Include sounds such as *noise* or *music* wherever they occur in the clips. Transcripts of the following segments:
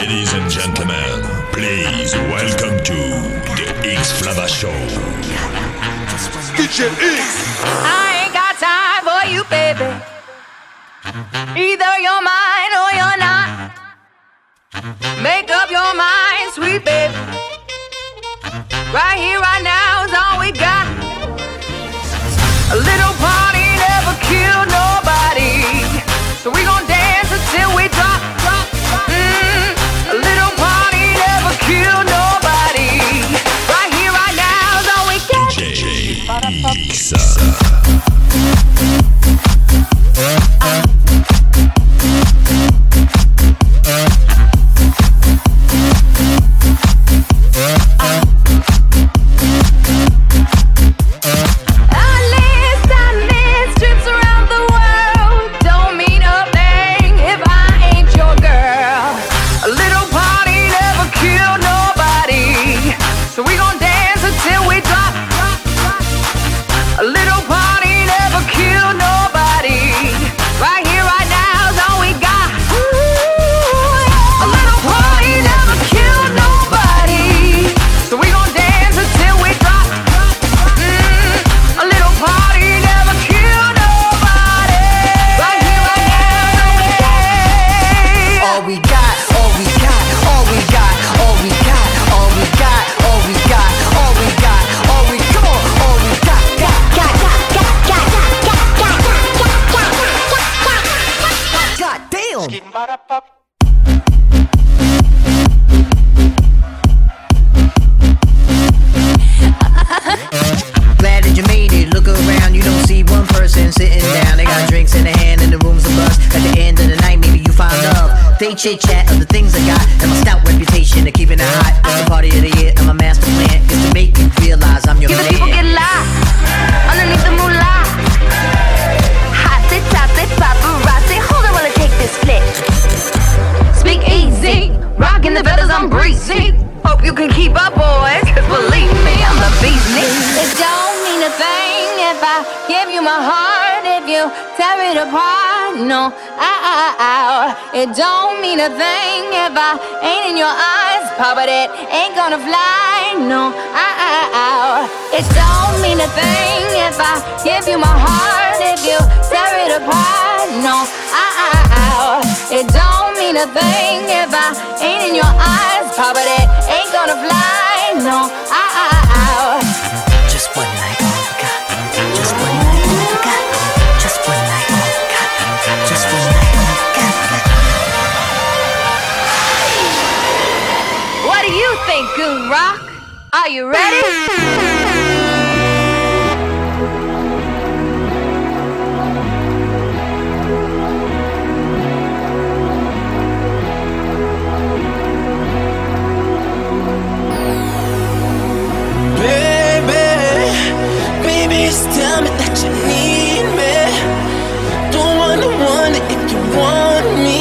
Ladies and gentlemen, please welcome to the X Flava Show. DJ X. I ain't got time for you, baby. Either you're mine or you're not. Make up your mind, sweet baby. Right here, right now is all we got. A little party never killed nobody. So we gon' chit chat of the things I got and my stout reputation of keeping it hot. It's the party of the year and my master plan is to make you realize I'm your Give the people get man. lost underneath the moolah. Hotsy totsy paparazzi. Hold on while I take this flick. Speak easy, rocking the feathers, I'm breezy. Hope you can keep up, boys. Cause believe me, I'm the beast. It don't mean a thing if I give you my heart, if you tear it apart. No, ow. It don't mean a thing if I ain't in your eyes, Papa. It ain't gonna fly. No, ow. It don't mean a thing if I give you my heart, if you tear it apart. No, ow. It don't mean a thing if I ain't in your eyes, Papa. It ain't gonna fly. No, ow, Are you ready? Tell me that you need me. Don't wanna wonder if you want me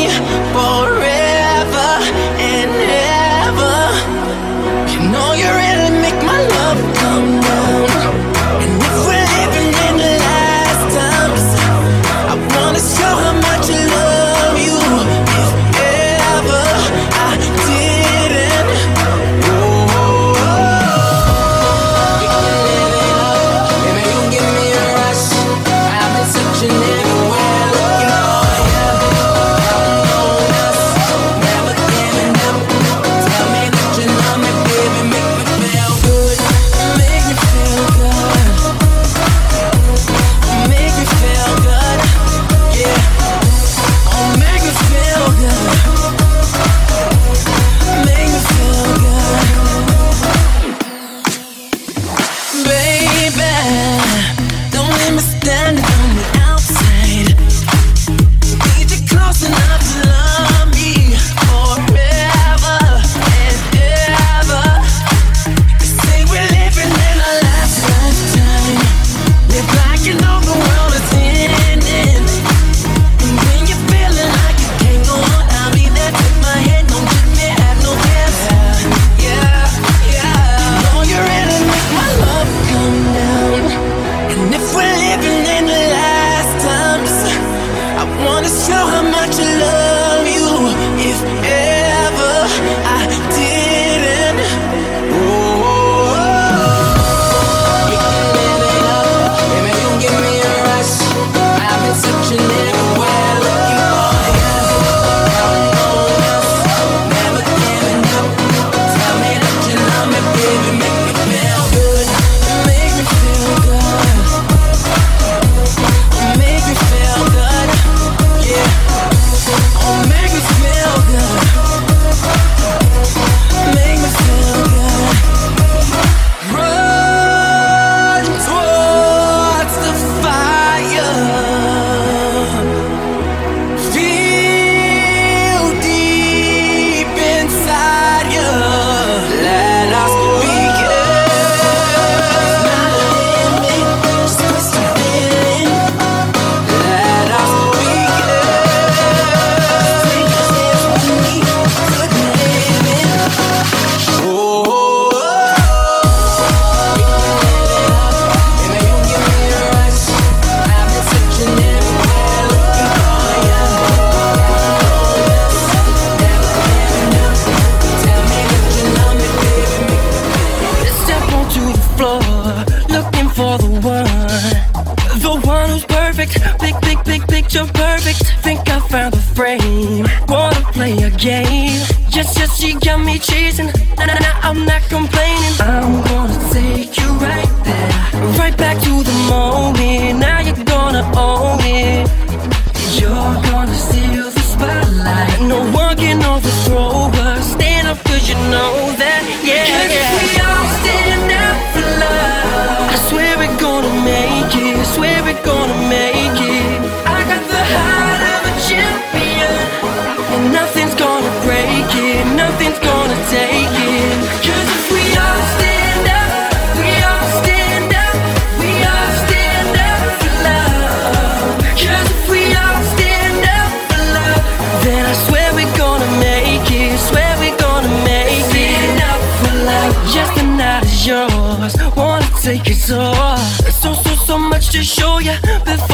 take it all. So, so, so much to show you before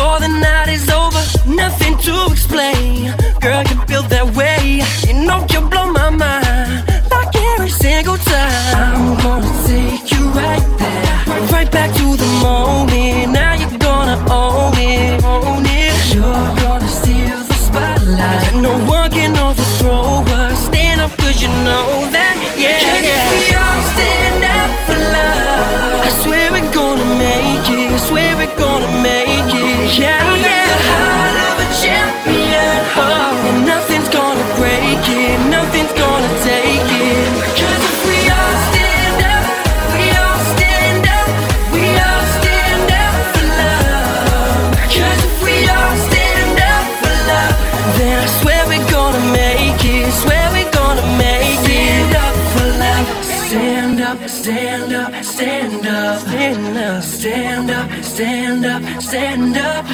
stand up,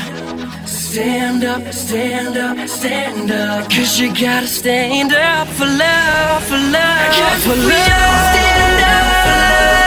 stand up, stand up, stand up. Cause you gotta stand up for love, for love, for love. Stand up for love.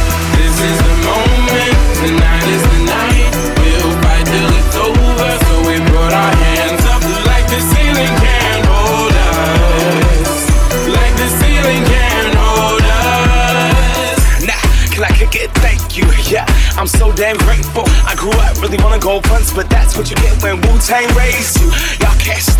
I'm so damn grateful. I grew up really wanna go fronts, but that's what you get when Wu Tang raised you.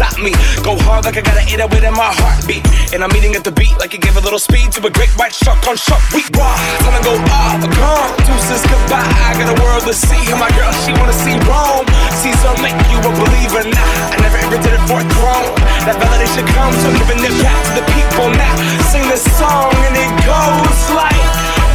Stop me. Go hard like I got an 808 in my heartbeat. And I'm eating at the beat like it gave a little speed to a great white shark on shark week. Raw, time to go off, gone. Deuces goodbye. I got a world to see. And my girl, she wanna see Rome. Caesar make you a believer. Nah, I never ever did it for a throne. That validation comes from giving it back to the people. Now sing this song and it goes like.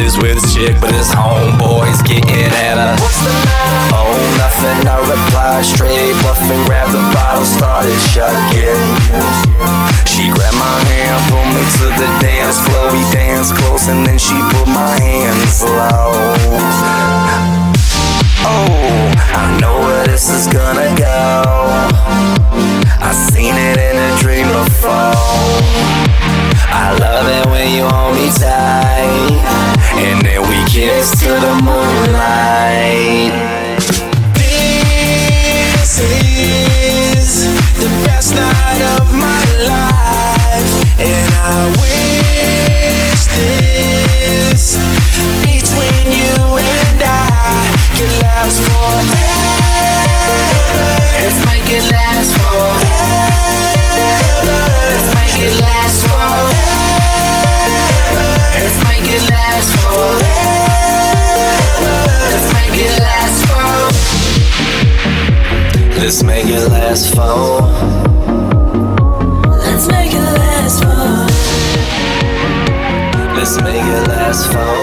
Is with his chick, but his homeboy's getting at her. What's the matter? Oh, nothing, I reply straight. Buffing, grab the bottle, started shucking. She grabbed my hand, pulled me to the dance floor. We danced close, and then she put my hands low. Oh, I know where this is gonna go. I seen it in a dream before. I love it when you hold me tight, and then we kiss to the moonlight. This is the best night of my life, and I wish this between you and I could last forever. Let's make it last forever. Let's make it last for. Let's make it last for. Let's make it last for.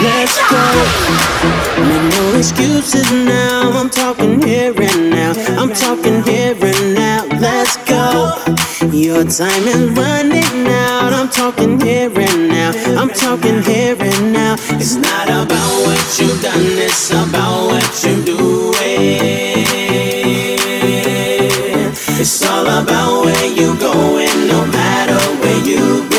Let's go. Make no excuses now. I'm talking here and now. I'm talking here and now. Let's go. Your time is running out. I'm talking here and now. I'm talking here and now. It's not about what you've done, it's about what you're doing. It's all about where you going, no matter where you've been.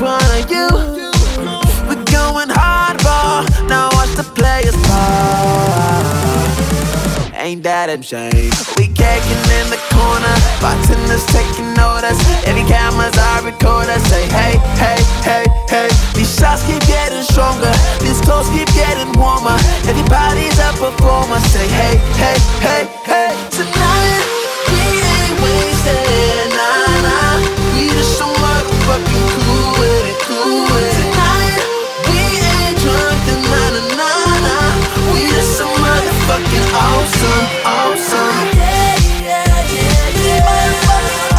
One are you? We're going hardball, now watch the players ball. Ain't that a shame? We caking in the corner, bartenders taking orders. Every camera's I record us. Say hey, hey, hey, hey. These shots keep getting stronger, these clothes keep getting warmer. Everybody's a performer. Say hey, hey, hey, hey. Tonight awesome, awesome. Yeah, yeah, yeah, yeah.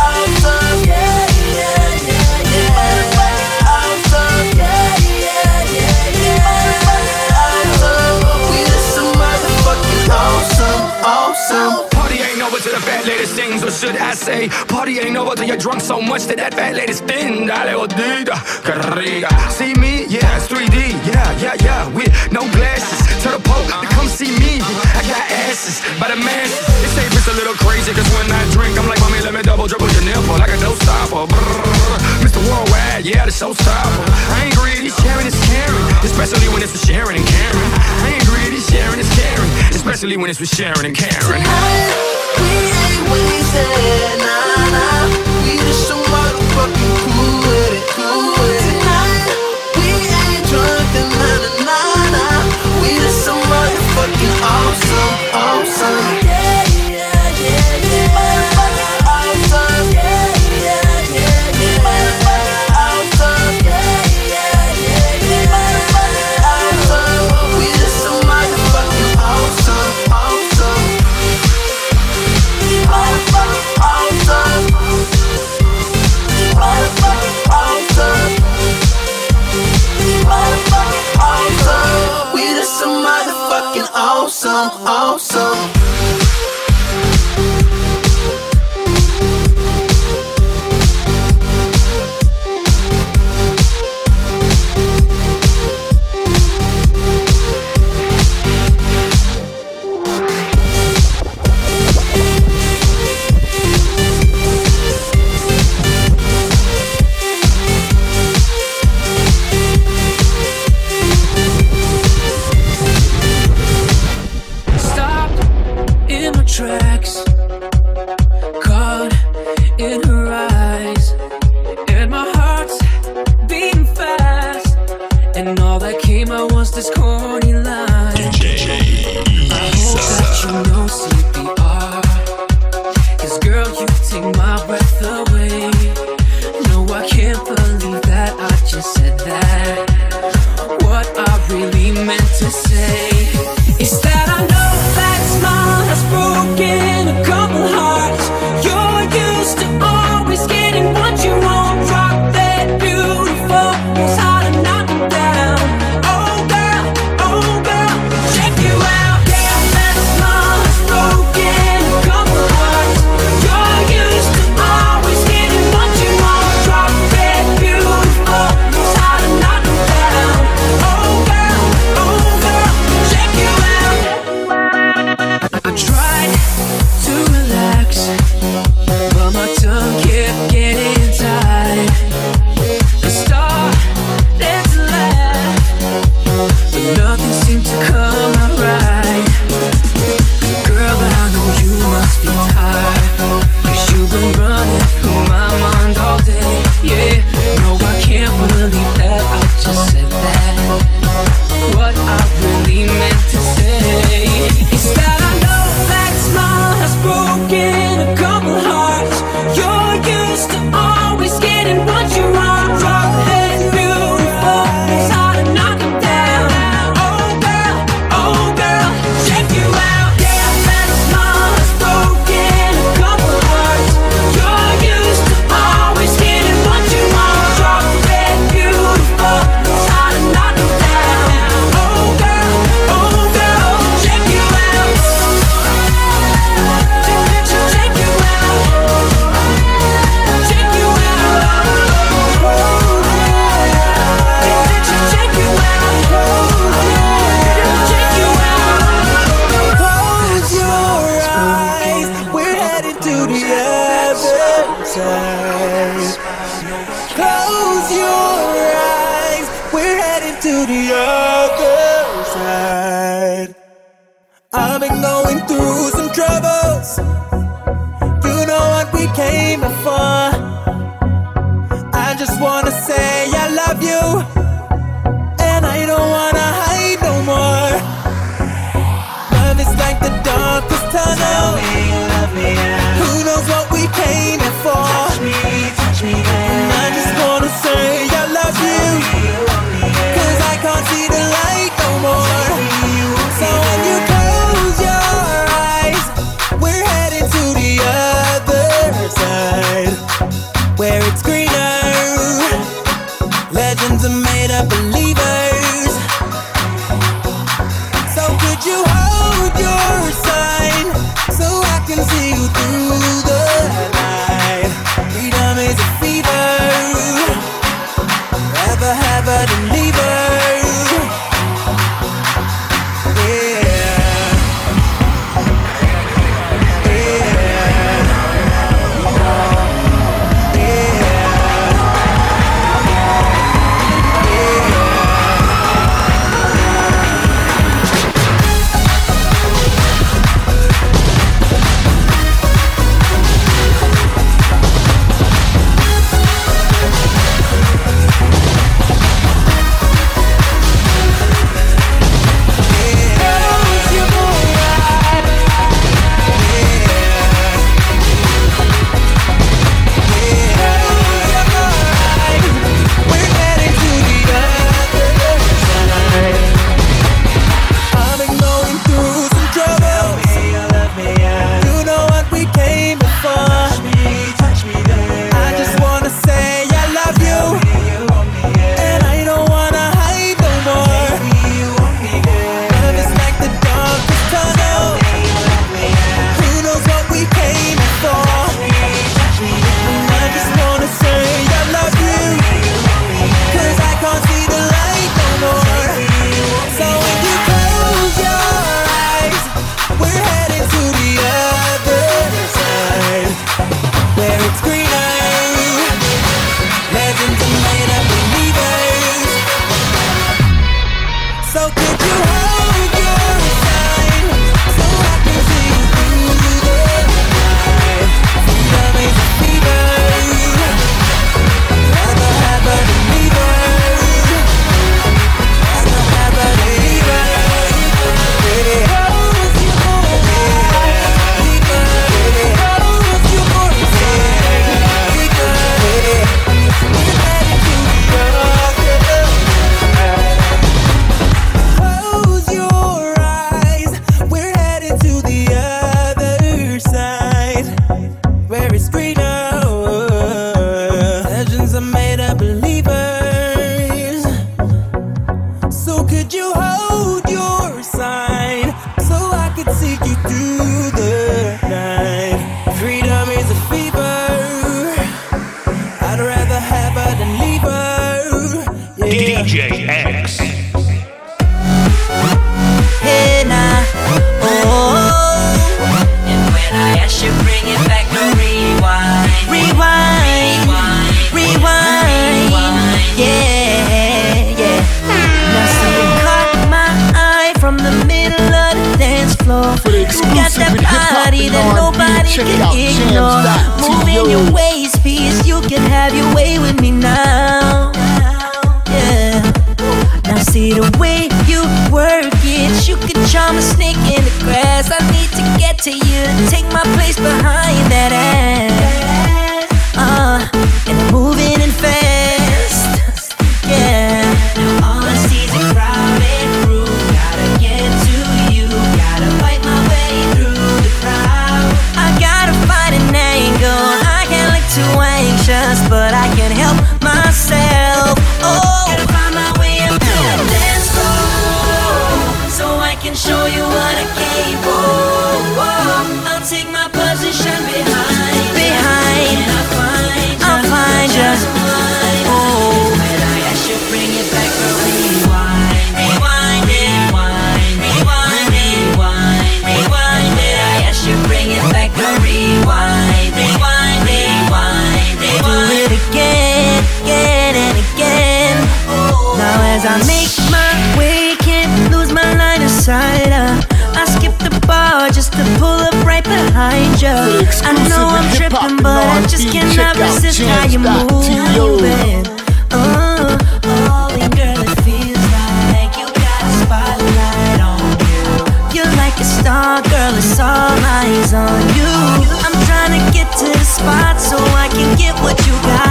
Awesome. Yeah, yeah, yeah, yeah. Awesome. Yeah, yeah, yeah, yeah. Awesome. We just motherfucking awesome, awesome. Party ain't over the fat lady sings, or should I say, party ain't over you're drunk so much that that fat lady's thin. Dale rica. See me? Yeah, it's 3D. Yeah, yeah, yeah. With no glasses. Tell the Pope to come see me. I got asses by the masses. They say it's a little crazy, cause when I drink, I'm like, mommy, let me double dribble your nipple like a dope stopper. Mr. Worldwide, yeah, the showstopper. I ain't greedy, sharing is caring. Especially when it's with Sharon and Karen. I ain't greedy, sharing is caring. Especially when it's with Sharon and Karen. We ain't wasting, nah, nah. We just so motherfucking cool with it, cool motherfucking awesome, awesome. Yeah, snake in the grass. I need to get to you. Take my place behind that ass. Uh. behind you. I know I'm tripping, but I just cannot resist how you moving. Uh, oh, holy girl, it feels like you got a spotlight on you. You're like a star, girl, it's all eyes on you. I'm trying to get to the spot so I can get what you got.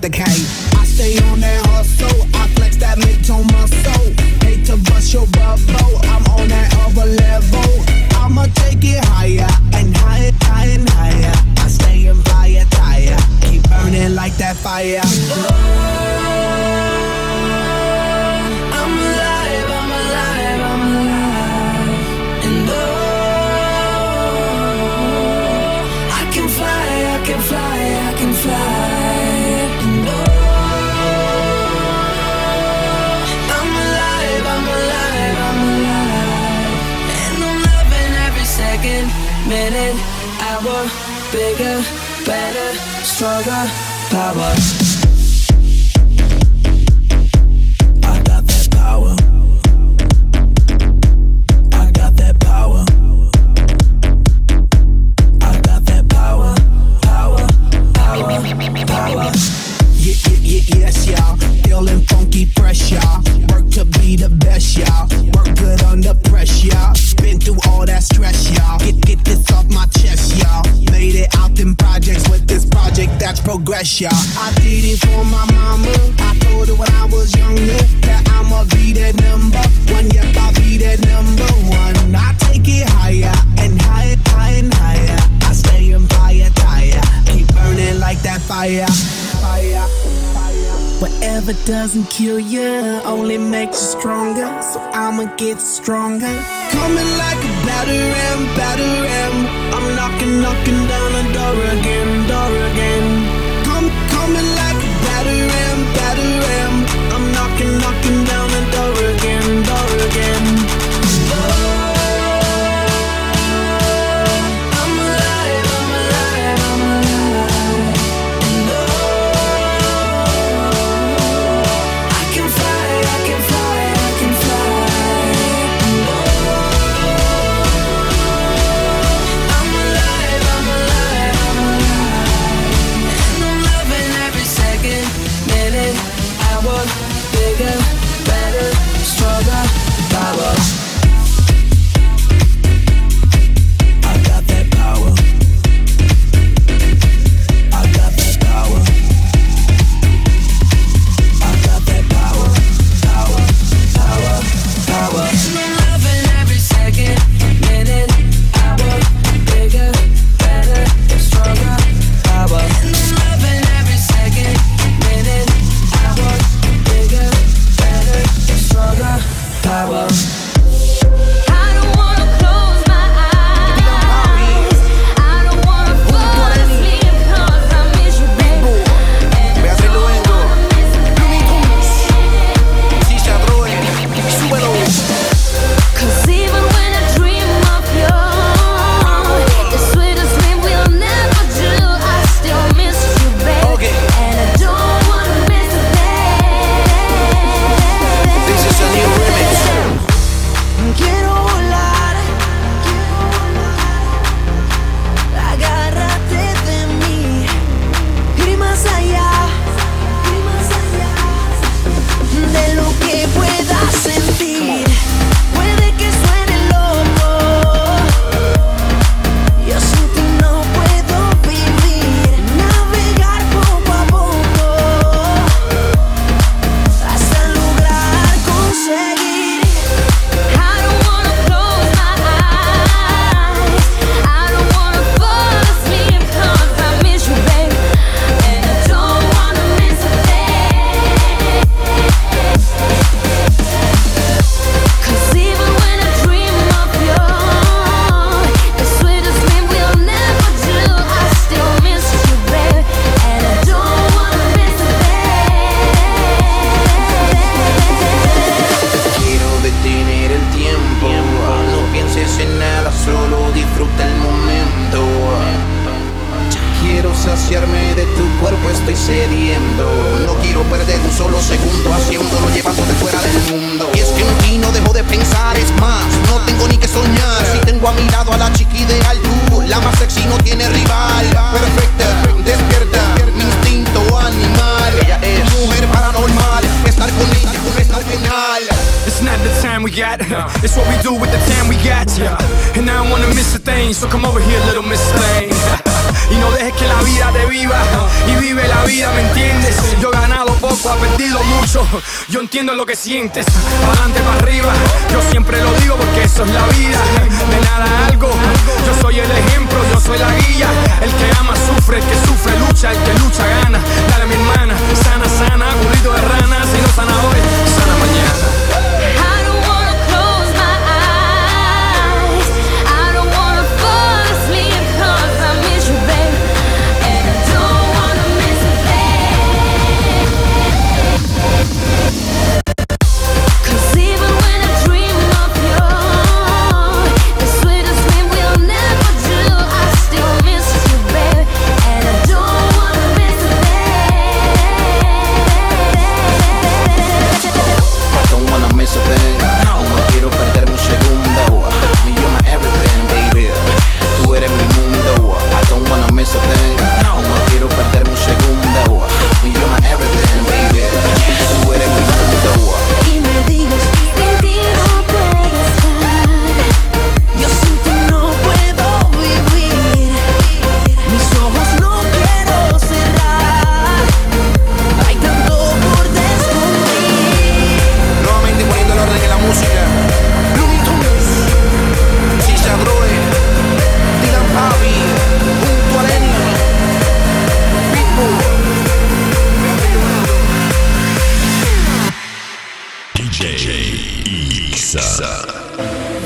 the kite. bless. I did it for my mama. I told her when I was younger that I'ma be that number one. Yep, I'll be that number one. I take it higher and higher, higher and higher. I stay on fire, tire. Keep burning like that fire, fire. Whatever doesn't kill you only makes you stronger. So I'ma get stronger. Coming like a batter am, batter. I'm knocking, knocking down a door again, door again. A thing, so come over here, little Miss Thing. *laughs* Y no dejes que la vida te viva y vive la vida, ¿me entiendes? Yo he ganado poco, he perdido mucho. Yo entiendo lo que sientes. Pa' adelante, para arriba. Yo siempre lo digo porque eso es la vida. De nada algo. Yo soy el ejemplo, yo soy la guía. El que ama sufre, el que sufre lucha, el que lucha gana. Dale mi hermana, sana, sana, burrito de rana, si no sana sana mañana.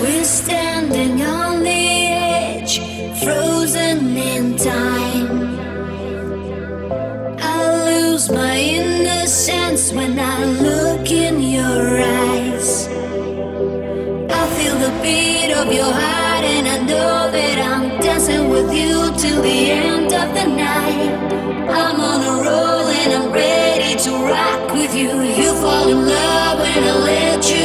We're standing on the edge, frozen in time. I lose my innocence when I look in your eyes. I feel the beat of your heart, and I know that I'm dancing with you till the end of the night. I'm on a roll and I'm ready to rock with you. You fall in love let you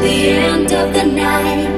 the end of the night.